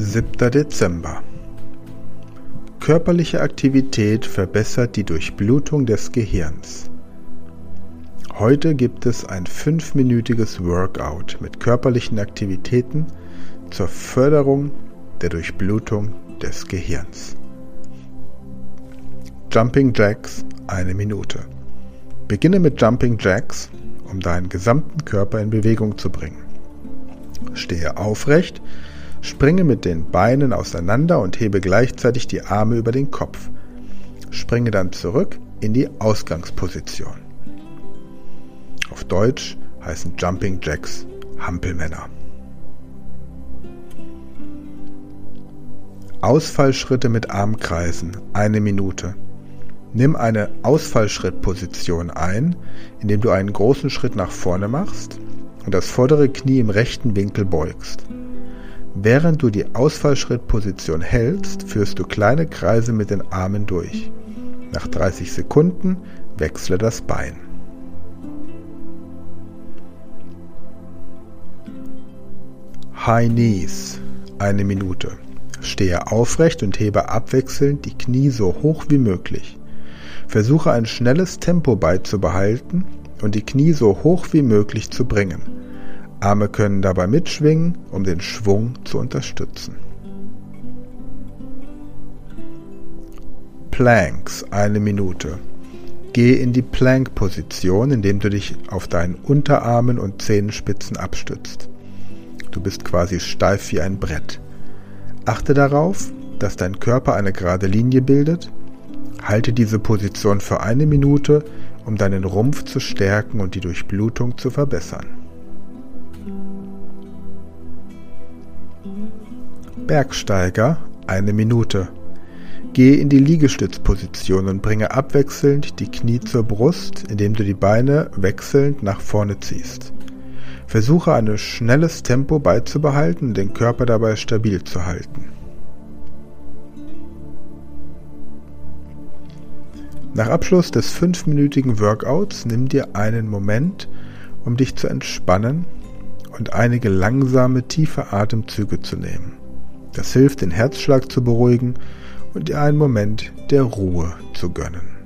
7. Dezember Körperliche Aktivität verbessert die Durchblutung des Gehirns. Heute gibt es ein fünfminütiges Workout mit körperlichen Aktivitäten zur Förderung der Durchblutung des Gehirns. Jumping Jacks eine Minute. Beginne mit Jumping Jacks, um deinen gesamten Körper in Bewegung zu bringen. Stehe aufrecht, springe mit den Beinen auseinander und hebe gleichzeitig die Arme über den Kopf. Springe dann zurück in die Ausgangsposition. Auf Deutsch heißen Jumping Jacks Hampelmänner. Ausfallschritte mit Armkreisen, eine Minute. Nimm eine Ausfallschrittposition ein, indem du einen großen Schritt nach vorne machst und das vordere Knie im rechten Winkel beugst. Während du die Ausfallschrittposition hältst, führst du kleine Kreise mit den Armen durch. Nach 30 Sekunden wechsle das Bein. High Knees, eine Minute. Stehe aufrecht und hebe abwechselnd die Knie so hoch wie möglich. Versuche ein schnelles Tempo beizubehalten und die Knie so hoch wie möglich zu bringen. Arme können dabei mitschwingen, um den Schwung zu unterstützen. Planks, eine Minute. Gehe in die Plank-Position, indem du dich auf deinen Unterarmen und Zehenspitzen abstützt. Du bist quasi steif wie ein Brett. Achte darauf, dass dein Körper eine gerade Linie bildet. Halte diese Position für eine Minute, um deinen Rumpf zu stärken und die Durchblutung zu verbessern. Bergsteiger eine Minute. Gehe in die Liegestützposition und bringe abwechselnd die Knie zur Brust, indem du die Beine wechselnd nach vorne ziehst. Versuche ein schnelles Tempo beizubehalten und den Körper dabei stabil zu halten. Nach Abschluss des fünfminütigen Workouts nimm dir einen Moment, um dich zu entspannen und einige langsame, tiefe Atemzüge zu nehmen. Das hilft, den Herzschlag zu beruhigen und dir einen Moment der Ruhe zu gönnen.